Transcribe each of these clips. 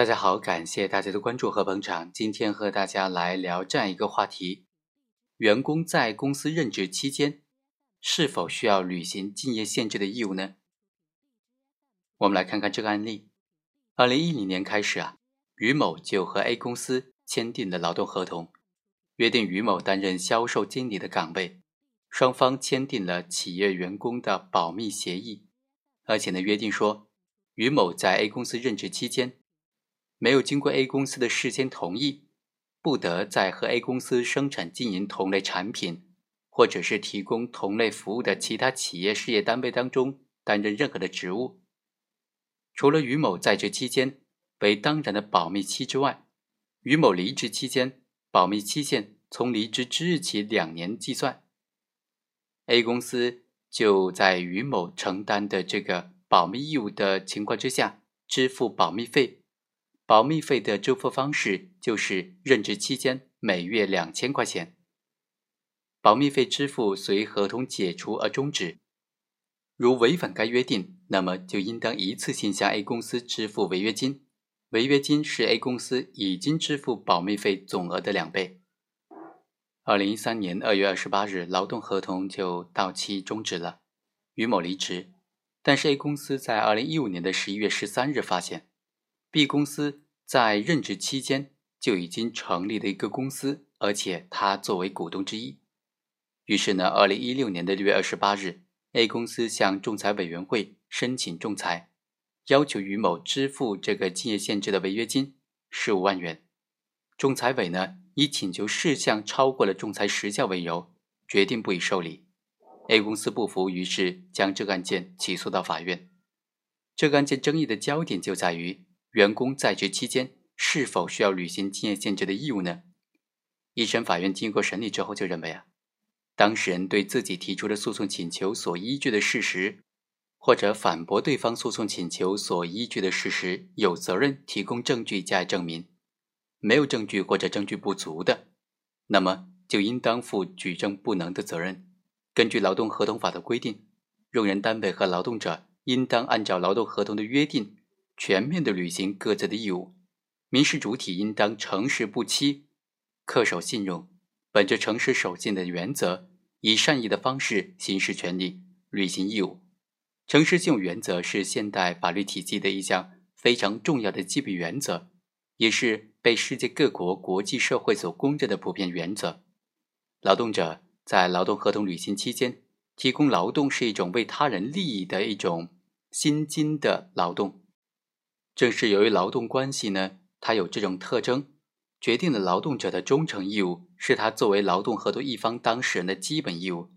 大家好，感谢大家的关注和捧场。今天和大家来聊这样一个话题：员工在公司任职期间，是否需要履行竞业限制的义务呢？我们来看看这个案例。二零一零年开始啊，于某就和 A 公司签订了劳动合同，约定于某担任销售经理的岗位，双方签订了企业员工的保密协议，而且呢，约定说，于某在 A 公司任职期间。没有经过 A 公司的事先同意，不得在和 A 公司生产经营同类产品，或者是提供同类服务的其他企业事业单位当中担任任何的职务。除了于某在职期间为当然的保密期之外，于某离职期间保密期限从离职之日起两年计算。A 公司就在于某承担的这个保密义务的情况之下支付保密费。保密费的支付方式就是任职期间每月两千块钱。保密费支付随合同解除而终止。如违反该约定，那么就应当一次性向 A 公司支付违约金，违约金是 A 公司已经支付保密费总额的两倍。二零一三年二月二十八日，劳动合同就到期终止了，于某离职。但是 A 公司在二零一五年的十一月十三日发现。B 公司在任职期间就已经成立了一个公司，而且他作为股东之一。于是呢，二零一六年的六月二十八日，A 公司向仲裁委员会申请仲裁，要求于某支付这个竞业限制的违约金十五万元。仲裁委呢以请求事项超过了仲裁时效为由，决定不予受理。A 公司不服，于是将这个案件起诉到法院。这个案件争议的焦点就在于。员工在职期间是否需要履行竞业限制的义务呢？一审法院经过审理之后就认为啊，当事人对自己提出的诉讼请求所依据的事实，或者反驳对方诉讼请求所依据的事实，有责任提供证据加以证明。没有证据或者证据不足的，那么就应当负举证不能的责任。根据劳动合同法的规定，用人单位和劳动者应当按照劳动合同的约定。全面的履行各自的义务，民事主体应当诚实不欺、恪守信用，本着诚实守信的原则，以善意的方式行使权利、履行义务。诚实信用原则是现代法律体系的一项非常重要的基本原则，也是被世界各国国际社会所公认的普遍原则。劳动者在劳动合同履行期间提供劳动，是一种为他人利益的一种薪金的劳动。正是由于劳动关系呢，它有这种特征，决定了劳动者的忠诚义务是他作为劳动合同一方当事人的基本义务。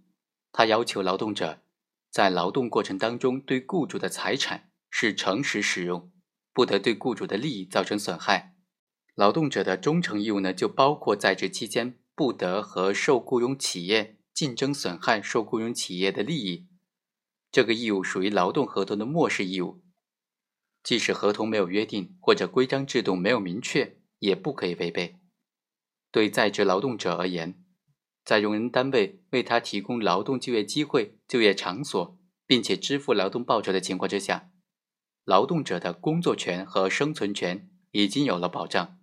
他要求劳动者在劳动过程当中对雇主的财产是诚实使用，不得对雇主的利益造成损害。劳动者的忠诚义务呢，就包括在职期间不得和受雇佣企业竞争损害受雇佣企业的利益。这个义务属于劳动合同的漠视义务。即使合同没有约定或者规章制度没有明确，也不可以违背。对在职劳动者而言，在用人单位为他提供劳动就业机会、就业场所，并且支付劳动报酬的情况之下，劳动者的工作权和生存权已经有了保障。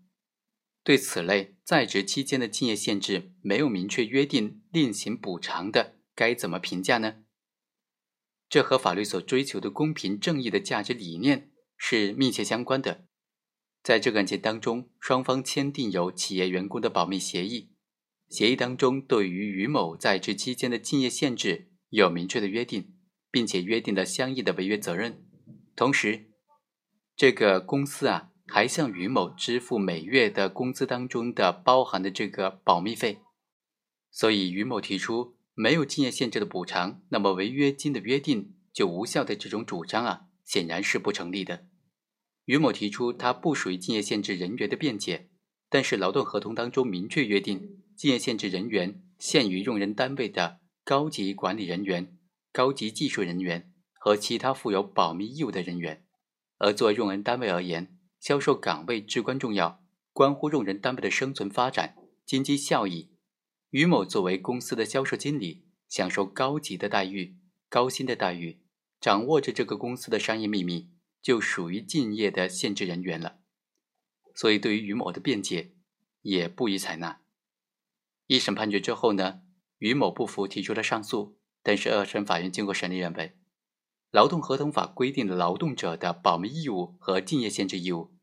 对此类在职期间的竞业限制没有明确约定另行补偿的，该怎么评价呢？这和法律所追求的公平正义的价值理念。是密切相关的。在这个案件当中，双方签订有企业员工的保密协议，协议当中对于于某在职期间的竞业限制有明确的约定，并且约定了相应的违约责任。同时，这个公司啊还向于某支付每月的工资当中的包含的这个保密费。所以，于某提出没有竞业限制的补偿，那么违约金的约定就无效的这种主张啊，显然是不成立的。于某提出他不属于竞业限制人员的辩解，但是劳动合同当中明确约定，竞业限制人员限于用人单位的高级管理人员、高级技术人员和其他负有保密义务的人员。而作为用人单位而言，销售岗位至关重要，关乎用人单位的生存发展、经济效益。于某作为公司的销售经理，享受高级的待遇、高薪的待遇，掌握着这个公司的商业秘密。就属于敬业的限制人员了。所以对于于某的辩解也不予采纳。一审判决之后呢，于某不服，提出了上诉，但是二审法院经过审理认为，劳动合同法规定了劳动者的保密义务和竞业限制义务，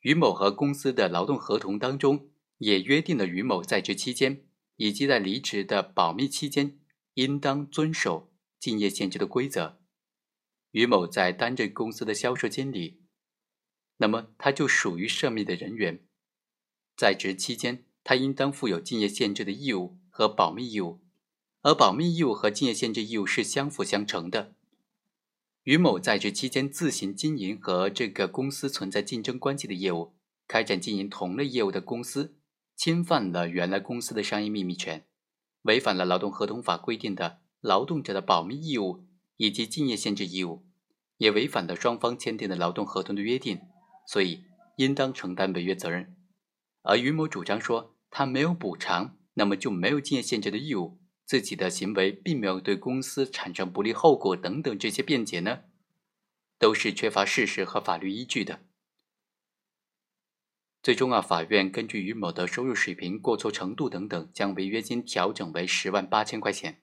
于某和公司的劳动合同当中也约定了于某在职期间以及在离职的保密期间应当遵守竞业限制的规则。于某在担任公司的销售经理，那么他就属于涉密的人员，在职期间他应当负有竞业限制的义务和保密义务，而保密义务和竞业限制义务是相辅相成的。于某在职期间自行经营和这个公司存在竞争关系的业务，开展经营同类业务的公司，侵犯了原来公司的商业秘密权，违反了劳动合同法规定的劳动者的保密义务以及竞业限制义务，也违反了双方签订的劳动合同的约定，所以应当承担违约责任。而于某主张说他没有补偿，那么就没有竞业限制的义务。自己的行为并没有对公司产生不利后果等等这些辩解呢，都是缺乏事实和法律依据的。最终啊，法院根据于某的收入水平、过错程度等等，将违约金调整为十万八千块钱。